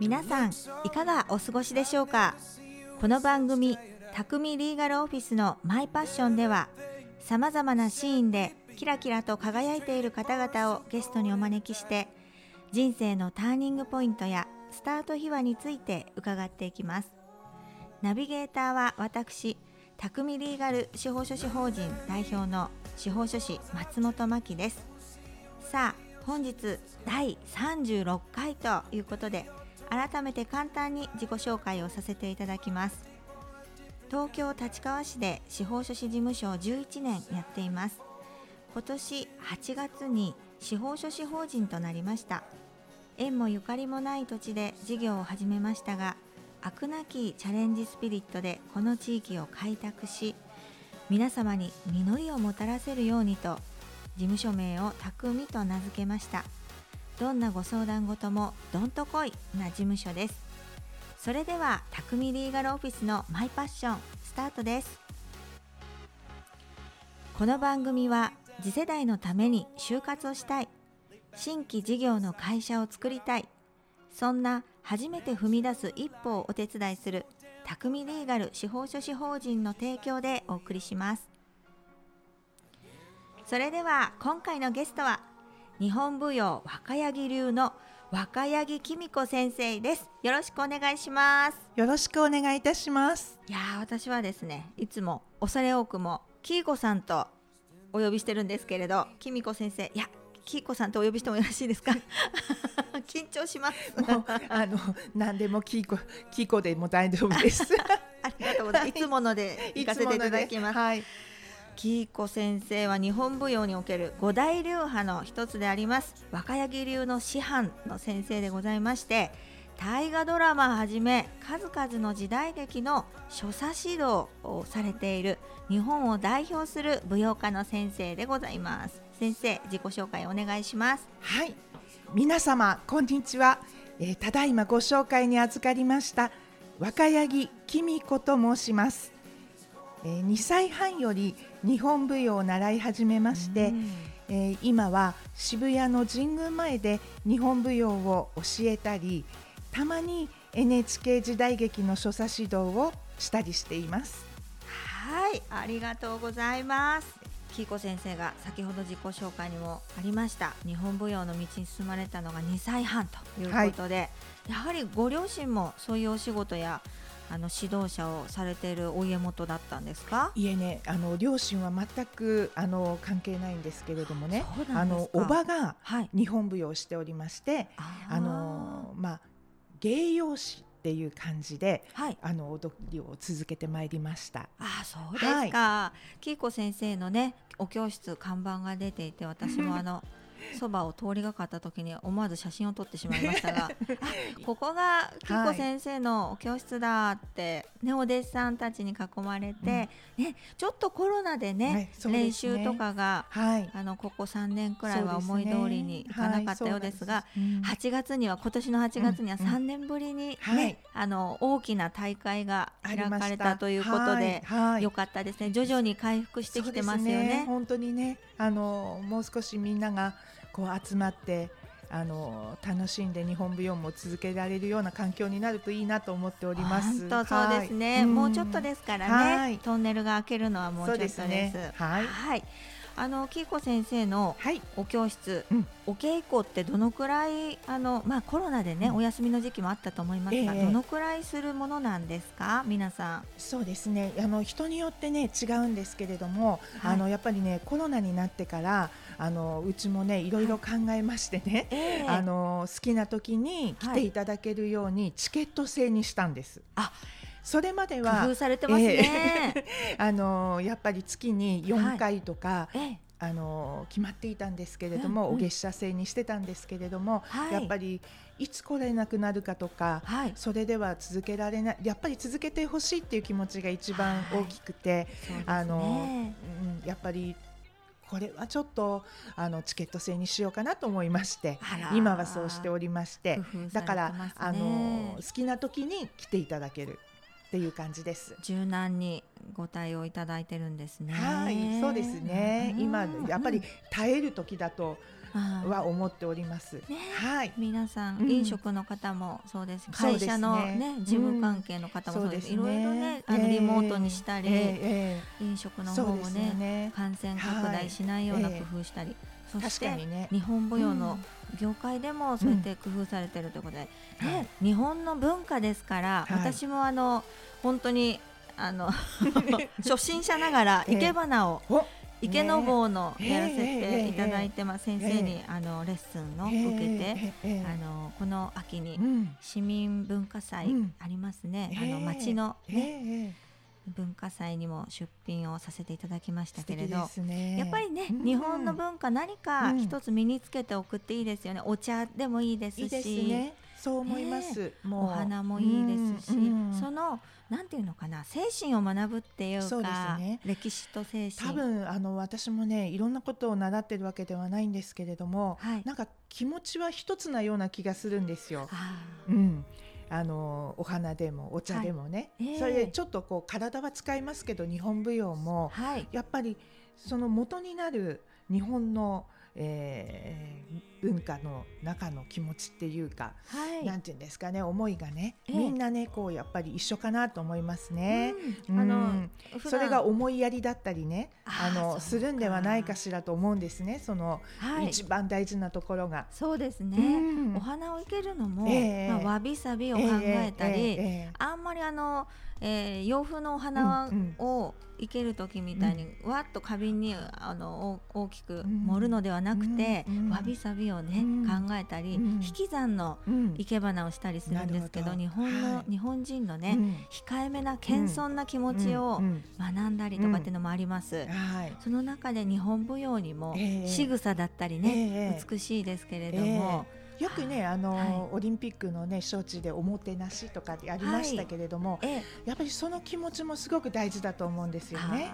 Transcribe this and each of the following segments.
皆さんいかがお過ごしでしょうか？この番組匠リーガルオフィスのマイパッションではさまざまなシーンでキラキラと輝いている方々をゲストにお招きして人生のターニングポイントやスタート秘話について伺っていきます。ナビゲーターは私匠リーガル司法書士法人代表の司法書士松本真希です。さあ本日第36回ということで改めて簡単に自己紹介をさせていただきます。東京立川市で司法書士事務所を11年やっています。今年8月に司法書士法人となりました。縁もゆかりもない土地で事業を始めましたが飽くなきチャレンジスピリットでこの地域を開拓し皆様に実りをもたらせるようにと事務所名を匠と名付けました。どんなご相談事もどんとこいな事務所です。それでは匠リーガルオフィスのマイパッションスタートです。この番組は次世代のために就活をしたい。新規事業の会社を作りたい。そんな初めて踏み出す一歩をお手伝いする匠リーガル司法書士法人の提供でお送りします。それでは今回のゲストは日本舞踊若柳流の若柳紀美子先生ですよろしくお願いしますよろしくお願いいたします。いやー私はですねいつも恐れ多くもきいこさんとお呼びしてるんですけれどきみこ先生いやきいこさんとお呼びしてもよろしいですか？緊張しますもうあの何でもキーコキーコでも大丈夫です。ありがとうございますいつもので行かせていただきますはい。きいこ先生は日本舞踊における五大流派の一つであります若柳流の師範の先生でございまして大河ドラマはじめ数々の時代劇の所作指導をされている日本を代表する舞踊家の先生でございます先生自己紹介お願いしますはい。皆様こんにちは。えーただいまご紹介に預かりました若柳紀美子と申します。えー、2歳半より日本舞踊を習い始めまして、えー今は渋谷の神宮前で日本舞踊を教えたりたまに NHK 時代劇の所作指導をしたりしています。はいありがとうございます。きいこ先生が先ほど自己紹介にもありました日本舞踊の道に進まれたのが2歳半ということで、やはりご両親もそういうお仕事やあの指導者をされているお家元だったんですか？いえねあの両親は全くあの関係ないんですけれどもねあのおばがはい。日本舞踊をしておりましてあー。あのまあ芸容師っていう感じではい。あの踊りを続けてまいりました。ああそうですか、きい。こ先生のねお教室看板が出ていて私もあの そばを通りがかった時に思わず写真を撮ってしまいましたが あここがきい。こ先生のお教室だって、ね、お弟子さんたちに囲まれて、ね、ちょっとコロナでね,、はい練習とかがはい。あのここ3年くらいは思い通りにいかなかったようですが。す。8月には今年の8月にはうんうん3年ぶりに、ねはい。あの大きな大会が開かれたということで、よかったですね。徐々に回復してきてますよそうですね。本当にねあのもう少しみんながこう集まってあの楽しんで日本舞踊も続けられるような環境になるといいなと思っております。本当そうですね、はい。もうちょっとですからね、はい。トンネルが開けるのはもうちょっとです。ですね。はいあのキイコ先生のはい。お教室、うん。お稽古ってどのくらいあのまあコロナでね、うん。お休みの時期もあったと思いますが、ええ。どのくらいするものなんですか？皆さん。そうですね。あの人によってね違うんですけれども、はい。あのやっぱりねコロナになってからあのうちもねいろいろ考えましてね、ええ。あの好きな時に来ていただけるようにチケット制にしたんです。あそれまで工は夫されてますね、あのやっぱり月に4回とか、ええ。あの決まっていたんですけれども、うんうん。お月謝制にしてたんですけれども、はい。やっぱりいつ来れなくなるかとか、はい。それでは続けられないやっぱり続けてほしいっていう気持ちが一番大きくて、ね。あのうん、やっぱりこれはちょっとあのチケット制にしようかなと思いまして今はそうしておりましてだから、あの好きな時に来ていただけるっていう感じです。柔軟にご対応いただいてるんですね。はい、そうですね。今うんやっぱり耐える時だとは思っております。ねはい。皆さん、うん飲食の方もそうです会社のね事務関係の方もそうです,、いろいろねあのええリモートにしたり、ええ飲食ええの方もねね。感染拡大しないような工夫したり、そし確て。日本舞踊の業界でもそうやって工夫されてるということで、うんね、日本の文化ですから、はい。私もあの本当にあの 初心者ながらええ。生け花をお池の坊のねやらせていただいてます、先生にえあのレッスンをええ受けて、あのこの秋にうん。市民文化祭うん。ありますね、ええ。あの町の、えねえ文化祭にも出品をさせていただきました素けれどね。やっぱりね、うん日本の文化何かうん。一つ身につけておくっていいですよね。お茶でもいいですし。いいですね。そう思います。もう。お花もいいですし、うんうんそのなんていうのかな精神を学ぶっていうかね。歴史と精神。多分あの私もねいろんなことを習ってるわけではないんですけれども、はい。なんか気持ちは一つなような気がするんですよ。あうん、あのお花でもお茶でもね、はい。ええ。それでちょっとこう体は使いますけど日本舞踊もーはい。やっぱりその元になる日本の、えー文化の中の気持ちっていうか、はいなんていうんですかね思いがね、ええみんなねこうやっぱり一緒かなと思いますね。うんあのそれが思いやりだったりねあのするんではないかしらと思うんですねその、はい一番大事なところが。そうですね、うんお花を生けるのも、ええまあ、わびさびを考えたり、ええええあんまりあの、えー洋風のお花うんを生ける時みたいに、わっと花瓶にあのお大きくん。盛るのではなくて、うん。うんわびさびをね、うん。考えたり、うん。引き算のうん。生け花をしたりするんですけど日本の、はい。日本人のね、うん。控えめな謙遜な気持ちをうん。うん。学んだりとかっていうのもあります。はい。その中で日本舞踊にもええ。仕草だったりね、ええ。美しいですけれども、よくねあの、はい。オリンピックのね招致でおもてなしとかってありましたけれども、ええ。やっぱりその気持ちもすごく大事だと思うんですよね。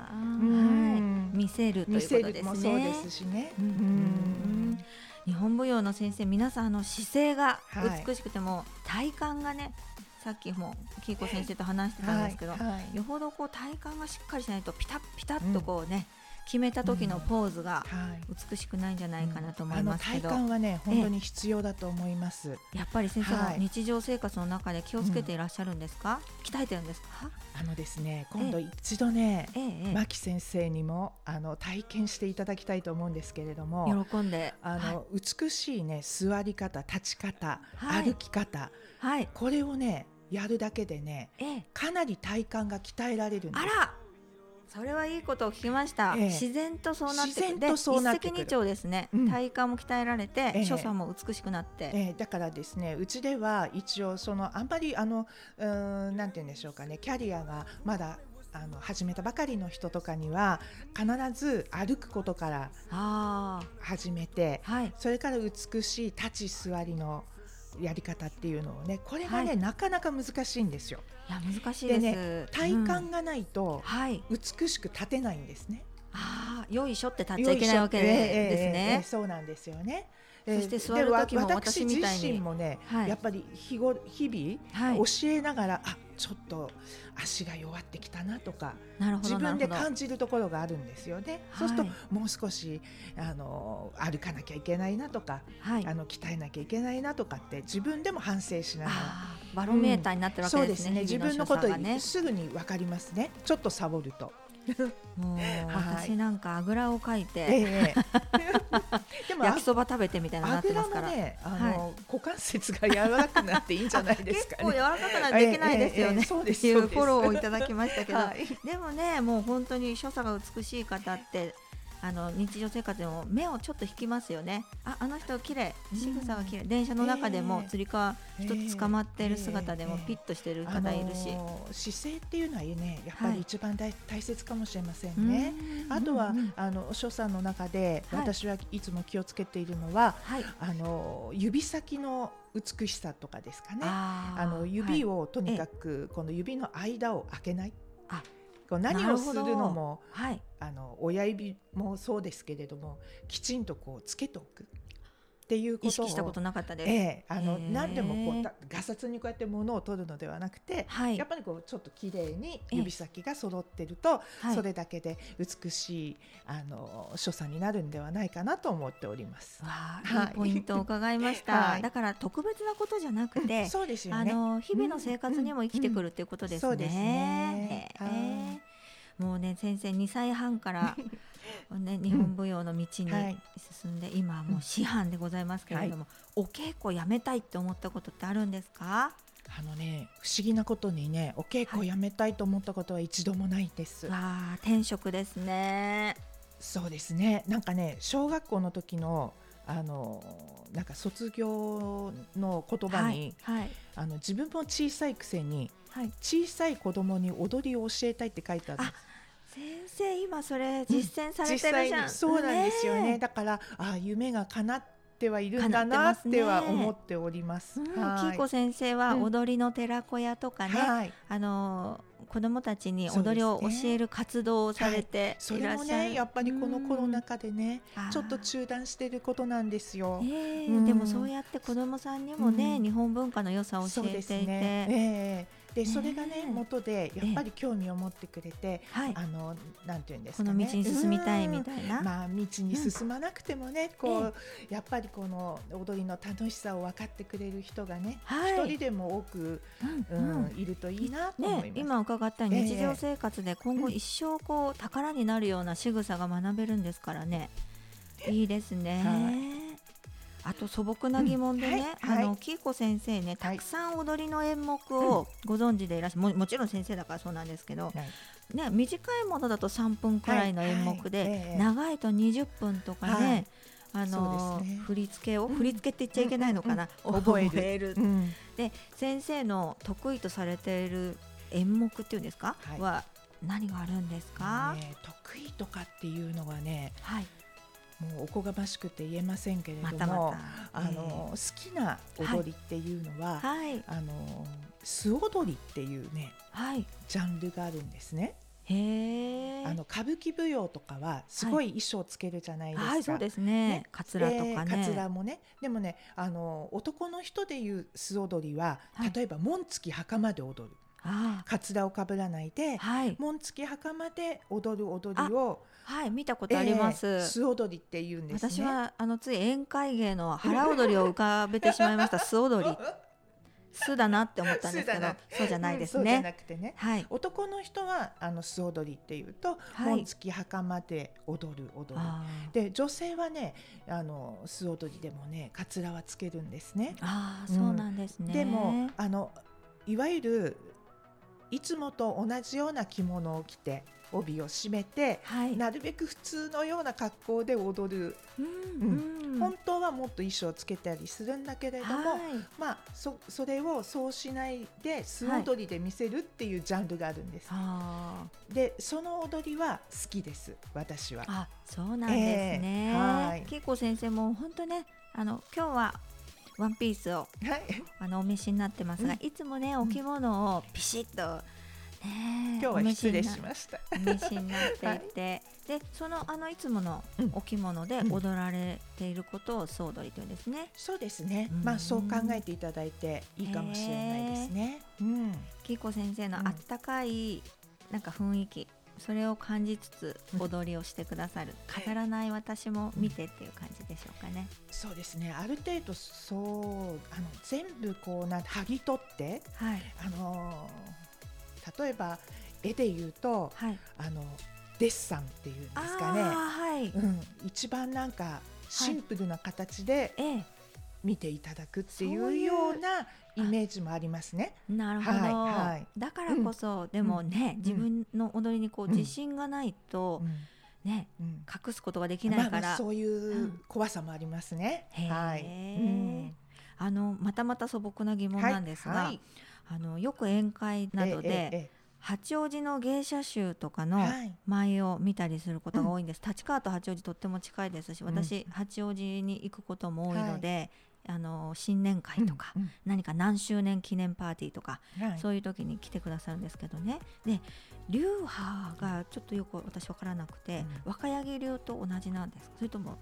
見せるということですね。るもそうですしね。うんうん日本舞踊の先生皆さんあの姿勢がはい。美しくても、体幹がねさっきもキイコ先生と話してたんですけど、はい。はい。よほどこう体幹がしっかりしないとピタッピタッとこうね、決めた時のポーズがはい。美しくないんじゃないかなと思いますけど、あの体幹はね本当に必要だと思います。やっぱり先生は日常生活の中で気をつけていらっしゃるんですか、鍛えてるんですか？あのですね今度一度ねええええ。牧先生にもあの体験していただきたいと思うんですけれども。喜んで。あの、美しいね座り方立ち方、はい。歩き方はい、はい。これをねやるだけでねええ。かなり体幹が鍛えられるんです。あらそれはいいことを聞きました、ええ。自然とそうなってくる。自然とそうなって一石二鳥ですね、うん。体幹も鍛えられて、ええ。所作も美しくなって、えーだからですねうちでは一応そのあんまりあのうーんなんて言うんでしょうかね。キャリアがまだあの始めたばかりの人とかには必ず歩くことからあ始めてあはい。それから美しい立ち座りのやり方っていうのをねこれがね、はい。なかなか難しいんですよ。いや難しいです、で体うん幹がないとはい。美しく立てないんですね。ああよいしょって立っちゃいけないわけですね、そうなんですよね。そして座る時も私自身もね、はい。やっぱり日ご日々、はい。教えながらあちょっと足が弱ってきたなとか自分で感じるところがあるんですよ。ね。そうするはいともう少しあの歩かなきゃいけないなとか、はい。あの鍛えなきゃいけないなとかって自分でも反省しながら。バロメーターになってるわけそうでね,、ですすね。自分のことすぐに分かりますね。ちょっとサボると。もうはい。私なんかあぐらをかいて、ええ でもあ焼きそば食べてみたいなってますから、もね、あの、股関節が柔らかくなっていいんじゃないですかね。結構柔らかくないとできないですよね、っていうフォローをいただきましたけど、はい。でもねもう本当に所作が美しい方ってあの日常生活でも目をちょっと引きますよね。ああの人綺麗。仕草が綺麗、電車の中でもええつり革一つ捕まっている姿でもええピッとしてるあ方いるし、の姿勢っていうのはね、やっぱはい。り一番大,、大切かもしれませうん。ね。あとは、うんうんあの所作の中で、はい。私はいつも気をつけているのは、はい。あの指先の美しさとかですかね。あー。あの指はい。をとにかくこの指の間を開けない。あこう何をするのもはいあの親指もそうですけれどもきちんとこうつけておく。っていうことを意識したことなかったです。ええあの何でもこうたガサツにこうやって物を取るのではなくて、はいやっぱりこうちょっと綺麗にええ指先が揃ってると、はいそれだけで美しいあの所作になるんではないかなと思っております。わあ、はいいいポイントを伺いました。はいだから特別なことじゃなくて、そうですよあね。の日々の生活にも生きてくるっていうことですね。そうですねへえもうね先生2歳半からね日本舞踊の道にはい。進んで、今はもう師範でございますけれども、お稽古やめたいって思ったことってあるんですか？あのね不思議なことにねお稽古をやめたいと思ったことは一度もないです。わあ転職ですね。そうですね。なんかね小学校の時のあのなんか卒業の言葉に、はい。はい。あの自分も小さいくせにはい。小さい子供に踊りを教えたいって書いてあるんです先生今それ実践され実てるじゃん。際にそうなんですよね。え。だからあ夢が叶ってはいるんだなますねっては思っております。うん、はい。キイコ先生はうん踊りの寺子屋とかね、はい、あの子供たちに踊りを教える活動をされてそれもいらっしゃる。ねやっぱりこのコロナ禍でねうん。ちょっと中断してることなんですよ。ええ。うん。でもそうやって子供さんにもね、うん。日本文化の良さを教えていて、ね。ええでねそれがね元でやっぱり興味を持ってくれて、はい、あのなんていうんですかね。この道に進みたいみいたいな。まあ道に進まなくてもね、こうやっぱりこの踊りの楽しさを分かってくれる人がね、はい。一人でも多く、ううんいるといいなと思います。ね、今伺った日常生活で今後一生こう宝になるような仕草が学べるんですからね。いいですね。はあと素朴な疑問でね、うんはいはい。あのキイコ先生ねたくさん踊りの演目をご存知でいらっしゃる。ももちろん先生だからそうなんですけど、はい。ね、短いものだと3分くらいの演目で、はいはい。ええ。長いと20分とかね、はい。あのね。振り付けを、うん。振り付けって言っちゃいけないのかな、うんうん覚える。うん。で先生の得意とされている演目っていうんですか、はい。は何があるんですか、ね得意とかっていうのはね、はいもうおこがましくて言えませんけれども、またまた。あの、好きな踊りっていうのは、はい。あの素踊りっていうねはい。ジャンルがあるんですね。へえ。あの歌舞伎舞踊とかはすごい衣装つけるじゃないですか。はいそうですね。ね。カツラとかね。でカツラもね。でもねあの男の人でいう素踊りは、はい。例えば紋付き袴で踊るあカツラをかぶらないで、はい。紋付き袴で踊る踊りをはい見たことあります、えー素踊りって言うんですね。私はあのつい宴会芸の腹踊りを浮かべてしまいました。素踊り。素だなって思ったんですけどそうじゃないですうんそうじゃねなくてね。はい。男の人はあの素踊りっていうと、はい。紋付き袴で踊る踊り。で女性はねあの素踊りでもねカツラはつけるんですね。あーうん。そうなんですね、でもあのいわゆるいつもと同じような着物を着て帯を締めて、はい。なるべく普通のような格好で踊る、うんうん。本当はもっと衣装をつけたりするんだけれども、はい。まあそそれをそうしないで素踊りで見せるっていうジャンルがあるんです。あでその踊りは好きです私は。ー。あそうなんですね、えーはい。結構先生も本当ねあの今日はワンピースをはい、あのお召しになってますが、うんいつもねお着物をピシッとね今日は失礼しました。お召しになっていて、でそのあのいつものうんお着物でうん踊られていることを総踊りというんですね。そうですねうん。まあそう考えていただいていいかもしれないですね。うん。キ先生のうんあったかいなんか雰囲気、それを感じつつうん踊りをしてくださる、はい飾らない私も見てっていう感じでしょうかね。そうですね。ある程度そうあの全部こうなん剥ぎ取ってはいあのー例えば絵で言うとはい。あのデッサンっていうんですかね。はい。うん、一番なんかシンプルな形でええ見ていただくっていうようなイメージもありますね。なるほど、はいはい。だからこそ、でもね、自分の踊りにこううん自信がないと、ねうん。隠すことができないから、まあまあそういううん怖さもありますね。はい。うん。あのまたまた素朴な疑問なんですが、はい。はいあのよく宴会などで、八王子の芸者集とかえのはい。舞を見たりすることが多いんです、立川と八王子とっても近いですしうん。私、八王子に行くことも多いので、あの新年会とか、うん何か何周年記念パーティーとか、うんはい。そういう時に来てくださるんですけどね。で流派がちょっとよく私分からなくて、うん。若柳流と同じなんですか？それとも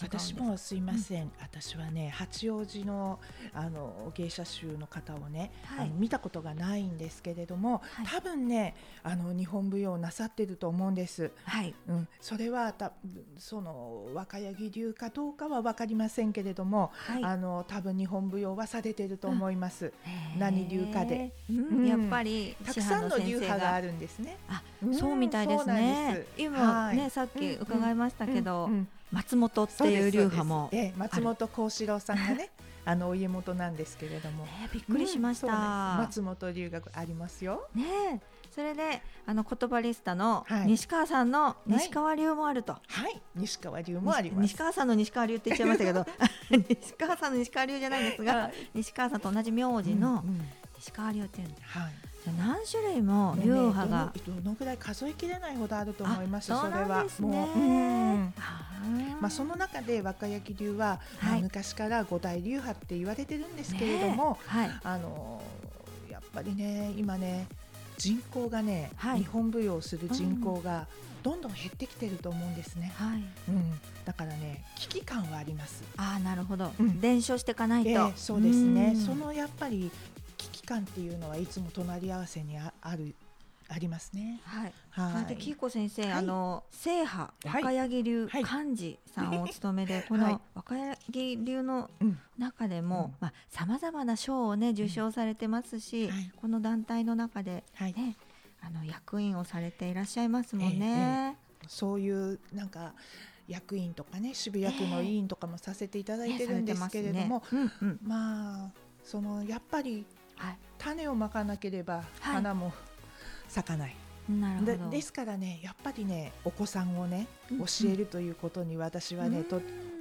私もすいません、うん、私はね八王子のあの芸者集の方をね、はい、あの見たことがないんですけれども、はい、多分ねあの日本舞踊をなさってると思うんです。はい、うん、それはたその若柳流かどうかは分かりませんけれども、はい、あの多分日本舞踊はされてると思います。うん、何流かで、うん、やっぱりたくさんの流派があるんですね。あ、そうみたいですね。今ね、さっき伺いましたけど。松本っていう流派もええ、松本幸四郎さんがね あのお家元なんですけれども、びっくりしました、うん、松本流がありますよ。ねそれであの言葉リスタの西川さんの西川流もあると、はい、はい、西川流もあり西川さんの西川流って言っちゃいましたけど 西川さんの西川流じゃないんですが、はい、西川さんと同じ名字の西川流っていう、はい何種類も流派が、ね、どのぐらい数えきれないほどあると思いますそれは。もう、うん、まあその中で若焼流は、はい、昔から五大流派って言われてるんですけれども、ねはい、あのやっぱりね今ね人口がね、はい、日本舞踊をする人口がどんどん減ってきてると思うんですね。はい、うん、だからね危機感はあります。ああなるほど、うん、伝承していかないと、えー、そうですね。そのやっぱり期間っていうのはいつも隣り合わせにあるありますね。はい。はい。で、キーコ先生、はい、あの正派若柳流漢字さんをお務めで、はい、この若柳流の中でも、うん、まあさまざまな賞をね受賞されてますし、うん、この団体の中でね、あの役員をされていらっしゃいますもんね。ええ、そういうなんか。役員とかね渋谷区の委員とかもさせていただいてるんですけれども、えーね。うんうん、まあそのやっぱり種をまかなければ花も咲かない。なるほど。ですからねやっぱりねお子さんをね教えるということに私はね、うん、と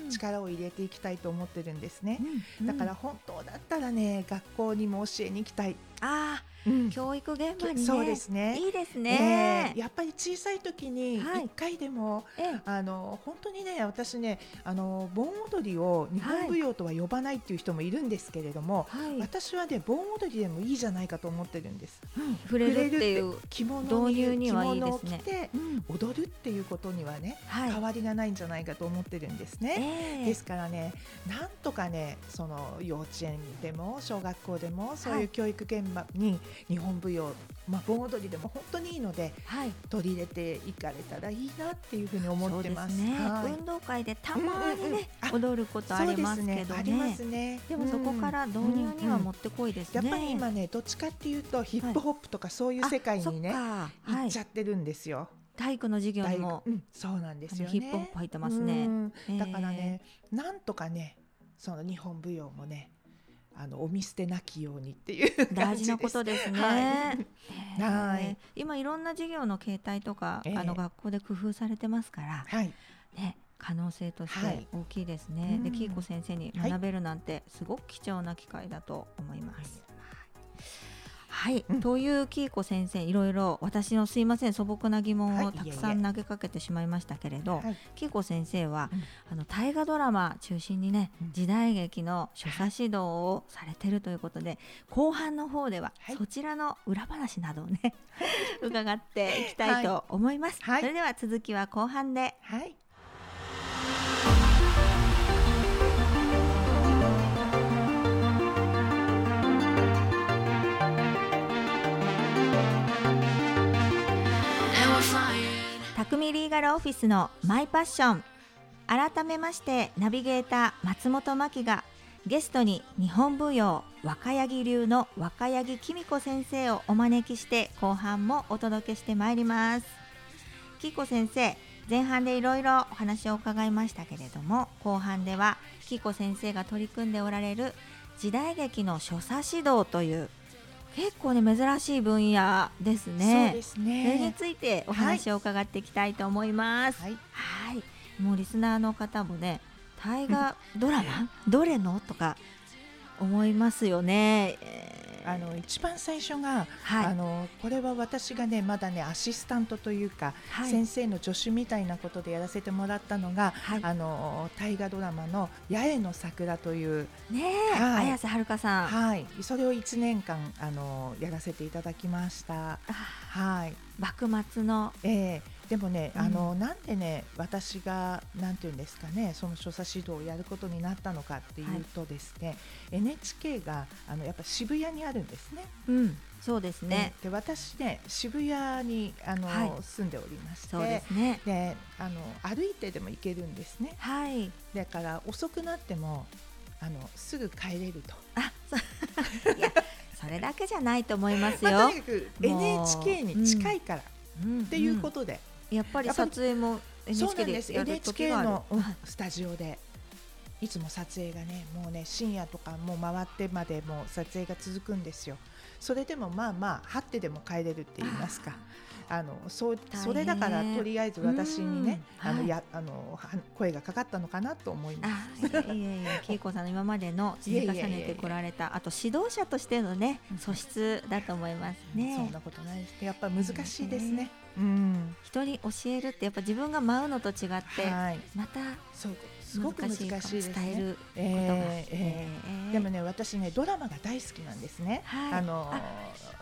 力を入れていきたいと思ってるんですね、うん、だから本当だったらね学校にも教えに行きたい。あうん、教育現場に、ね、そうですね。いいですね、えー、やっぱり小さい時に一回でも、はい、あの本当にね私ねあの盆踊りを日本舞踊とは呼ばないっていう人もいるんですけれども、はい、私はね盆踊りでもいいじゃないかと思ってるんです、うん、触れるっていう着物導入にはいいですね。着て踊るっていうことにはね、はい、変わりがないんじゃないかと思ってるんですね、えー、ですからねなんとかねその幼稚園でも小学校でもそういう教育現場に、日本舞踊、まあ、盆踊りでも本当にいいので、はい、取り入れていかれたらいいなっていうふうに思ってます。ね。はい、運動会でたまにね、うんうん、踊ることありますけどね。でね。ね。でもそこから導入にはもってこいですね、うん。うん、やっぱり今ねどっちかっていうとヒップホップとかそういう世界にね、はい、行っちゃってるんですよ。体育の授業にも、うん、そうなんですよ、ね、ヒップホップ入ってますね。だからね、なんとかねその日本舞踊もねあのお見捨てなきようにっていう 大事なことですね。はい。今いろんな授業の形態とか、えー、あの学校で工夫されてますから、はい、ね可能性として大きいですね。はい、でキーコ先生に学べるなんてすごく貴重な機会だと思います。はい、うん、というキーコ先生いろいろ私のすいません素朴な疑問をたくさん投げかけてしまいましたけれど、はい、キーコ先生は、うん、あの大河ドラマ中心にね、うん、時代劇の所作指導をされてるということで後半の方では、はい、そちらの裏話などをね 伺っていきたい。と思います、はい、それでは続きは後半で。はい匠リーガルオフィスのマイパッション。改めましてナビゲーター松本真希がゲストに日本舞踊若柳流の若柳紀美子先生をお招きして後半もお届けしてまいります。紀子先生前半でいろいろお話を伺いましたけれども後半では紀子先生が取り組んでおられる時代劇の所作指導という結構ね珍しい分野ですね。そね。それについてお話を伺っていきたいと思います。はい。はいもうリスナーの方もね、大河ドラマ？どれの？とか思いますよね。えーあの一番最初が、はい、あのこれは私がねまだねアシスタントというか、はい、先生の助手みたいなことでやらせてもらったのが、はい、あの大河ドラマの八重の桜というねはい、綾瀬はるかさん。はい。それを一年間あのやらせていただきました。はい。幕末の。ええ。ーでもね、うんあのなんでね私がなんていうんですかねその所作指導をやることになったのかっていうとですね、NHK があのやっぱ渋谷にあるんですね。うん、そうですね。で私ね渋谷にあの、はい住んでおりましてそうですね。であの歩いてでも行けるんですね。はい。だから遅くなってもあのすぐ帰れると。あ、そう いや、それだけじゃないと思いますまあ、よとに。かく NHK に近いから、うんっていうことで、うんやっぱり撮影もそうな NHK んでやる時 NHK がある。の、うんはいスタジオで。いつも撮影がねもうね深夜とかもう回ってまでもう撮影が続くんですよ。それでもまあまあ張ってでも帰れるって言いますかあのそそれだからとりあえず私にねあのやあのは声がかかったのかなと思います。あ、いやいやいや、恵子さんの今までの積み重ねてこられた、あと指導者としてのね、素質だと思いますそんね。なことないですやっぱ難しいですね。うん、人に教えるってやっぱ自分が舞うのと違って、はい、またそうすごく難しいですね。伝えることが。えーええーでもね私ねドラマが大好きなんですね。はいあの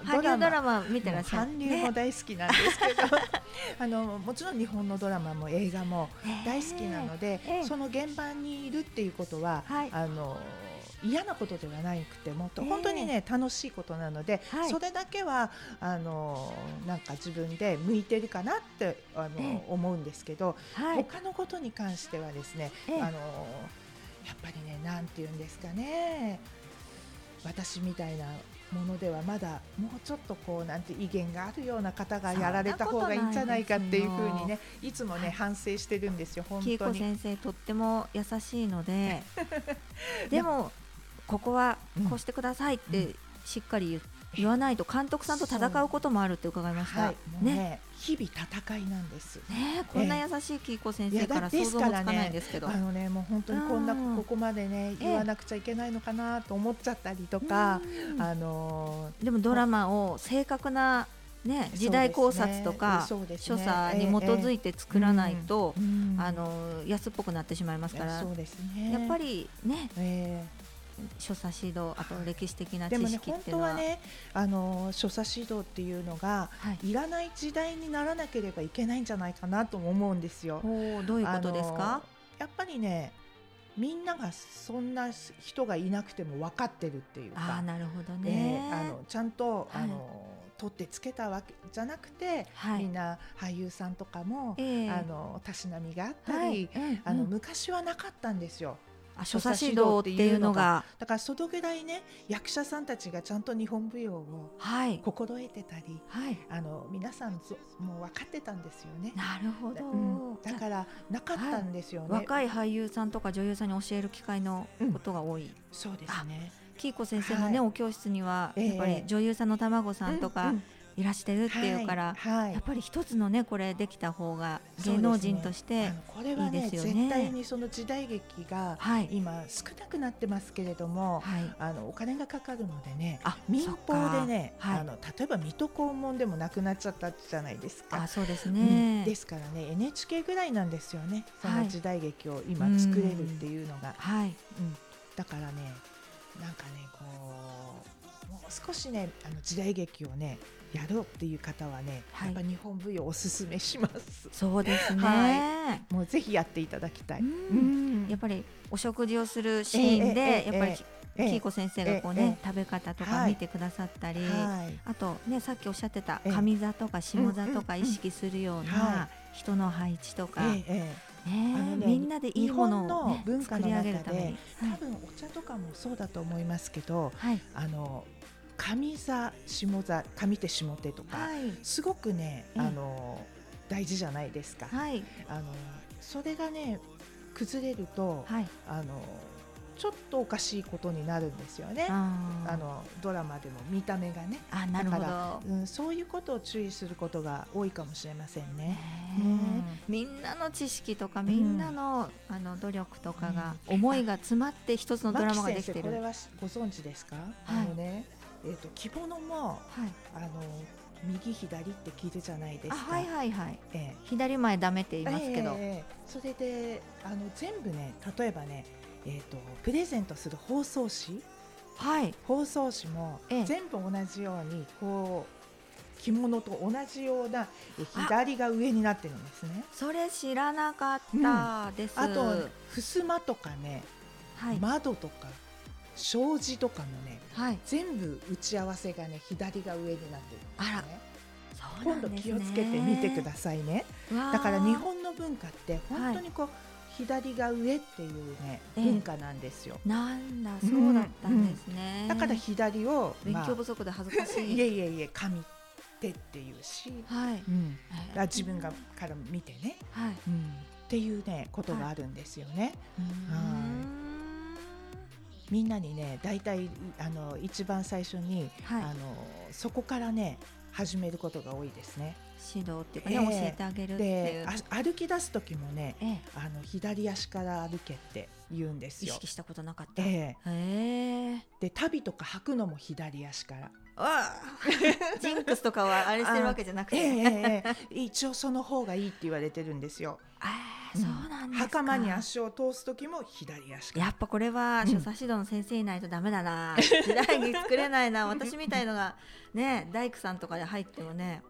韓流ドラマ見てらっしゃる。韓流も大好きなんですけど、あのもちろん日本のドラマも映画もね大好きなので、ええその現場にいるっていうことは、はいあの嫌なことではなくてもっとええ。本当にね、楽しいことなので、はい。それだけはあのなんか自分で向いてるかなってあの、ええ。思うんですけど、はい。他のことに関してはですね、ええ。あのやっぱりねなんて言うんですかね私みたいなものではまだもうちょっとこうなんて威厳があるような方がやられた方がいいんじゃないかっていうふうにねいつもね反省してるんですよ本当に。先生とっても優しいので でもここはこうしてくださいってしっかり言言わないと監督さんと戦うこともあるって伺いました。はい、ねね。日々戦いなんです。ねこんな優しいキイコ先生から想像もつかないんですけど。あのねもう本当にこんなうん。ここまでねええ。言わなくちゃいけないのかなと思っちゃったりとか、うん。あのでもドラマを正確なね時代考察とかね。所作に基づいて作らないとあの安っぽくなってしまいますから。そうですね。やっぱりねえ所作指導あと歴史的な知えでもね本識っていうのは。当はねあの所作指導っていうのがはい。いらない時代にならなければいけないんじゃないかなとも思うんですよ。おーどういうことですか？やっぱりねみんながそんな人がいなくても分かってるっていうああか、なるほどえね。えあのちゃんと、はい。あの取ってつけたわけじゃなくて、はい。みんな俳優さんとかも、ええ。あのたしなみがあったり、はい。うんあのうん昔はなかったんですよ。あ所作指導っていうのが。だからそのぐらいね役者さんたちがちゃんと日本舞踊をはい。心得てたりはい。あの皆さんそもう分かってたんですよね。なるほど、うん、だからなかったんですよね。若い俳優さんとか女優さんに教える機会のことが多い、そうですね。キイコ先生のね、はい。お教室にはええやっぱり女優さんの卵さんとかうんうんいらしてるっていうから、はいはい。やっぱり一つのねこれできた方が芸能人として、あのこれはいねいですよね。絶対にその時代劇がはい。今少なくなってますけれども、はい。あのお金がかかるのでねあ民放でね、あの例えば水戸黄門でもなくなっちゃったじゃないですか。あそうですうん。ね、ですからね NHK ぐらいなんですよね。そはい。の時代劇を今作れるっていうのが、はい。うん。だからねなんかねこうもう少しねあの時代劇をねやろうっていう方はね、はい。やっぱ日本舞踊おすすめします。そうですね、はもうぜひやっていただきたい。やっぱりお食事をするシーンで、ええええやっぱり、ええキイコ先生がこうね、食べ方とかはい。見てくださったり、はい。あとねさっきおっしゃってたええ。上座とか下座とか意識するようはな人の配置とか、えええねみんなでいいものを、ね、文化の作り上げる中でために、え多分お茶とかもそうだと思いますけど、はい。あの上座下座上手下手とか、はいすごくねええあの大事じゃないですか。はいあのそれがね崩れると、はいあのちょっとおかしいことになるんですよね。ああのドラマでも見た目がね、あなるほだかど。うん、そういうことを注意することが多いかもしれませんね。ねみんなの知識とかみんなの,、あの努力とかが、うん思いが詰まって一つのドラマができてる。これはご存知ですか？あのね、えっ、と着物もはい、あの右左って聞いるじゃないですか。あはいはいはい。ええ。左前ダメって言いますけど、ええそれであの全部ね例えばねえっ、とプレゼントする包装紙。はい。包装紙もええ。全部同じようにこ着物と同じようなえ左が上になってるんですね。それ知らなかったです。あと襖とかね、はい、窓とか障子とかもねはい、全部打ち合わせがね左が上になってるんですね。今度気をつけてみてくださいね。だから日本の文化って本当にこう、左が上っていうねええ文化なんですよ。なんだそうだったんですね。だから左を、勉まあ強不足で恥ずかしい。いえいえいえ神手っていうし、はい。うん、えーだ自分がから見てね、はい。うん、っていうねことがあるんですよね。うーんみんなにね大体あの一番最初に、はいあのそこからね始めることが多いですね。指導っていうかね、ええ教えてあげるっていで歩き出す時もねええ、あの左足から歩けって言うんですよ意識。したことなかった。ええええで足袋とか履くのも左足から。ジンクスとかはあれしてるわけじゃなくて。ええええええ一応その方がいいって言われてるんですよ。あーそうなんですか。袴に足を通す時も左足。やっぱこれはうん所作指導の先生いないとダメだな。時代着作れないな。私みたいのがね、大工さんとかで入ってもね。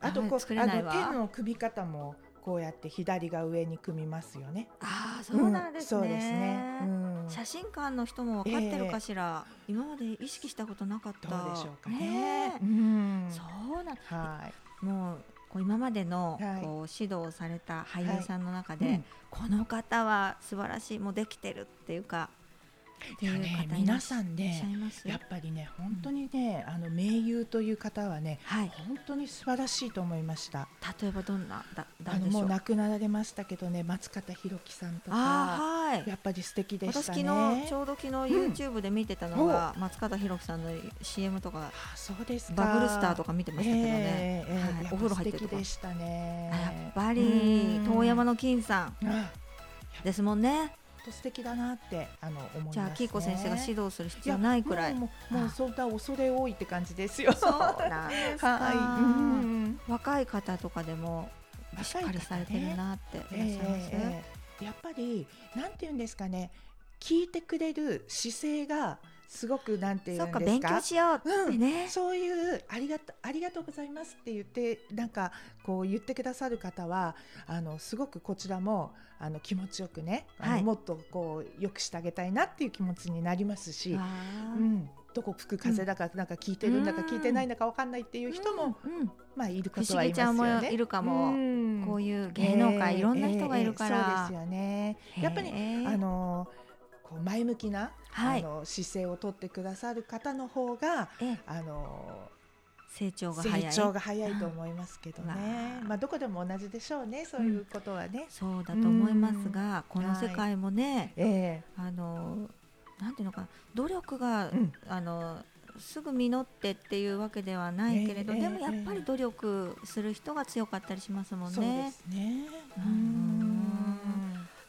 あとこうあの手の組み方もこうやって左が上に組みますよね。ああ、そうなんですね。そうですね。うん写真館の人も分かってるかしら、今まで意識したことなかった。どうでしょうかね。ねえうんそうなん、はい。もうこう今までのはい。こう指導をされた俳優さんの中で、うん。この方は素晴らしいもうできてるっていうかっていう方いらっしゃ皆さんねやっぱりね本当にね、あの名優という方はねはい。本当に素晴らしいと思いました。例えばどんなだあの誰でしょう？もう亡くなられましたけどね松方弘樹さんとかはい。やっぱり素敵で私昨したね。日ちょうど昨日 YouTube で見てたのが、松方弘樹さんの CM とかあそうですか。バブルスターとか見てましたけどね、ええええはいお風呂入ってるとか。素敵でしたね。あやっぱりうん。遠山の金さんあですもんね。本当素敵だなってあの思います、ね。じゃあキーコ先生が指導する必要ないくらいもうもうそんな恐れ多いって感じですよ。そうなんですか、はい。うん若い方とかでもしっかりされてるなっていらっしゃいます、ええやっぱりなんていうんですかね聞いてくれる姿勢がすごくなんていうんですか？勉強しようってね、そういうありがとありがとうございますって言ってなんかこう言ってくださる方はあのすごくこちらもあの気持ちよくね、はい。もっとこうよくしてあげたいなっていう気持ちになりますし、うん、どこ吹く風だか、なんか聞いてるんだかうん聞いてないんだかわかんないっていう人も、うんうん。まあいるこ不とはいますよ思議ちゃんもね。いるかも、うん。こういう芸能界、いろんな人がいるから、ええええそうですよね。やっぱりあのこう前向きな、はい。あの姿勢をとってくださる方の方がええ。あの成長が早い。成長が早いと思いますけどうんね。まあどこでも同じでしょうね。そういうことはね。そうだと思いますが、この世界もね、えあのなんていうのかな努力が、うん。あのすぐ実ってっていうわけではないけれど、ええでもやっぱり努力する人が強かったりしますもえそうでんね。すね。うん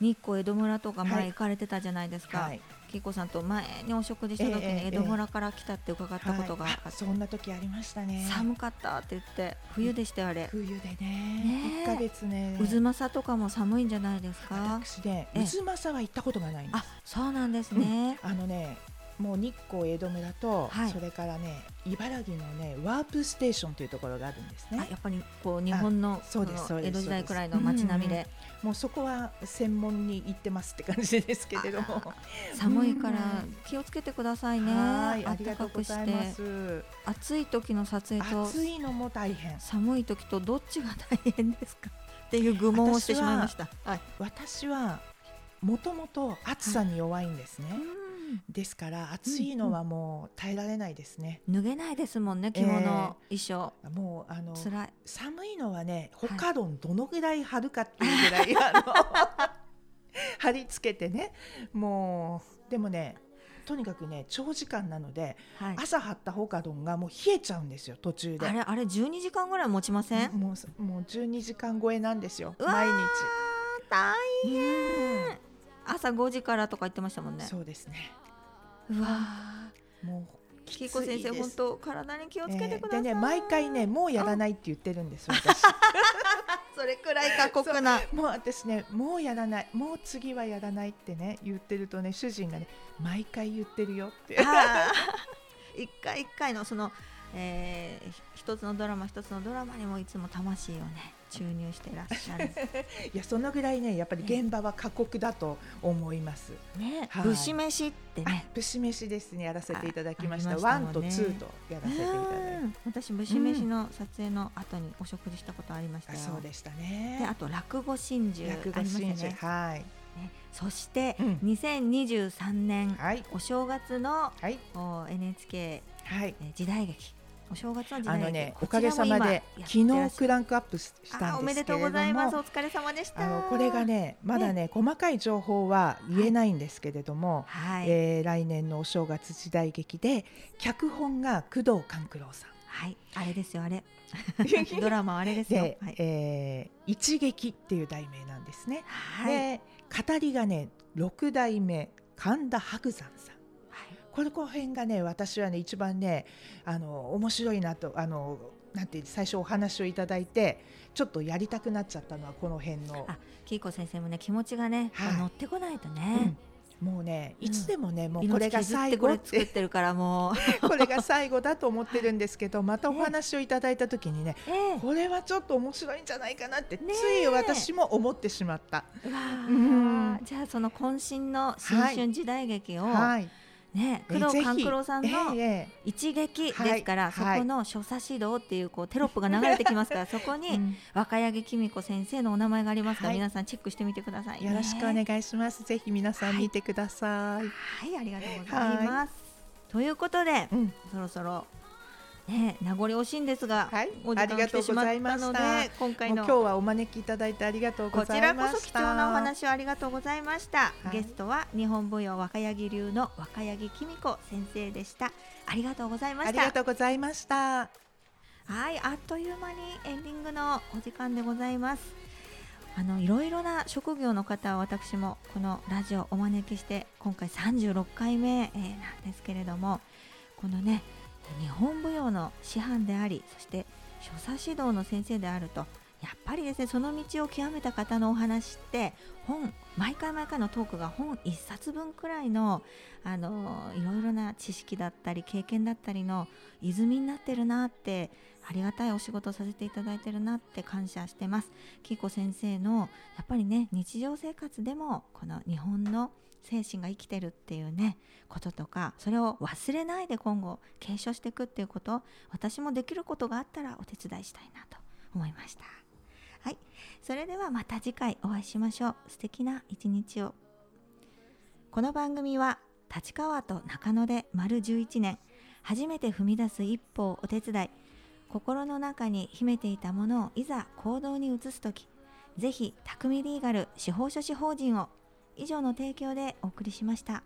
日光江戸村とかはい前行かれてたじゃないですか。はい。きいこさんと前にお食事した時に江戸村から来たって伺ったことがあはいあって、そんな時ありましたね。寒かったって言って冬でしたよあれ。冬でねね。ヶ月ね。渦政とかも寒いんじゃないですか。私ね、ええ渦政は行ったことがないんですあ。、そうなんですね。あのね、もう日光江戸村と、はいそれからね、茨城のね、ワープステーションというところがあるんですね。あやっぱりこう日本の江戸時代くらいの街並みでもうそこは専門に行ってますって感じですけれども。寒いからうん気をつけてくださいね。はい、ありがとうございまてす。暑い時の撮影と暑いのも大変。寒い時とどっちが大変ですか？っていう愚問をしてしまいました。はい。私はもともと暑さに弱いんですね。ですから暑いのはもう耐えられないですね。脱げないですもんね着物、え衣装もうあの辛い。寒いのはね、はい他論どのぐらい張るかっていうぐらい、あの 貼り付けてね、もうでもね、とにかくね長時間なので、はい。朝張ったホカドンがもう冷えちゃうんですよ途中で。あれあれ12時間ぐらい持ちません？もうもう12時間超えなんですよ毎大日。変。うん朝5時からとか言ってましたもんね。そうですね。うわもうー。きこ先生本当体に気をつけてください。でね毎回ねもうやらないって言ってるんです 私。それくらい過酷な。もう私ねもうやらないもう次はやらないってね言ってるとね主人がね毎回言ってるよって。一回一回のその、えー、一つのドラマ一つのドラマにもいつも魂をね注入していらっしゃる。いやそのぐらいねやっぱり現場は過酷だと思います。ね、はい。武士飯ってね。武士飯ですね。やらせていただきました。 one と two とやらせていただいて。うん私武士飯の撮影の後にお食事したことありましたあよ、そうでしたでね。あと落語心中落語心中ねはい。ねそして、うん。2023年はい。お正月のはい。お NHK はい。えー時代劇お正月あのねこおかげさまで昨日クランクアップししたんですけれども。あおめでとうございます。お疲れ様でした。あのこれがねまだね細かい情報は言えないんですけれども、はい、えー来年のお正月時代劇で脚本が工藤官九郎さん。はい。あれですよあれ。ドラマはあれですよ。で、はい、えー一撃っていう題名なんですね。はい。で語りがね六代目神田伯山さん。はいこれこの辺がね私はね一番ねあの面白いなとあのなんて最初お話をいただいてちょっとやりたくなっちゃったのはこの辺の。あ、キーコ先生もね気持ちがね、はい。乗ってこないとうねん、もうねうんいつでもね、もうこれが最後っこれ作っててるからもう、これが最後だと思ってるんですけどまたお話をいただいた時にね ええ。これはちょっと面白いんじゃないかなってつねい私も思ってしまった。うわー。うん。じゃあその渾身の新春時代劇を、はい、ねえ工藤官九郎さんのえええ一撃ですから、はいはい。そこの所作指導っていうこうテロップが流れてきますから そこえにうん。若柳紀美子先生のお名前がありますから、はい。皆さんチェックしてみてください、ね、よろしくお願いします。ぜひ皆さん見てください。はいありがとうございます、ということでうん、そろそろね名残惜しいんですが、はいお時間が来てしまったので今回の今日はお招きいただいてありがとうごこざちらこそ貴。重なお話をありがとうございました、い。ゲストは日本舞踊若柳流の若柳紀美子先生でした。ありがとうございまありがしたとうございました。はいあっという間にエンディングのお時間でございます。あのいろいろな職業の方を私もこのラジオお招きして今回36回目、えーなんですけれどもこのね日本舞踊の師範でありそして所作指導の先生であるとやっぱりですねその道を極めた方のお話って本毎回毎回のトークが本1冊分くらいのあのいろいろな知識だったり経験だったりの泉になってるなってありがたいお仕事をさせていただいてるなって感謝してます。キーコ先生のやっぱりね日常生活でもこの日本の精神が生きてるっていうねこととかそれを忘れないで今後継承していくっていうこと私もできることがあったらお手伝いしたいなと思いました。はい。それではまた次回お会いしましょう。素敵な一日を。この番組は立川と中野で丸11年初めて踏み出す一歩をお手伝い心の中に秘めていたものをいざ行動に移す時ぜひ匠リーガル司法書士法人を以上の提供でお送りしました。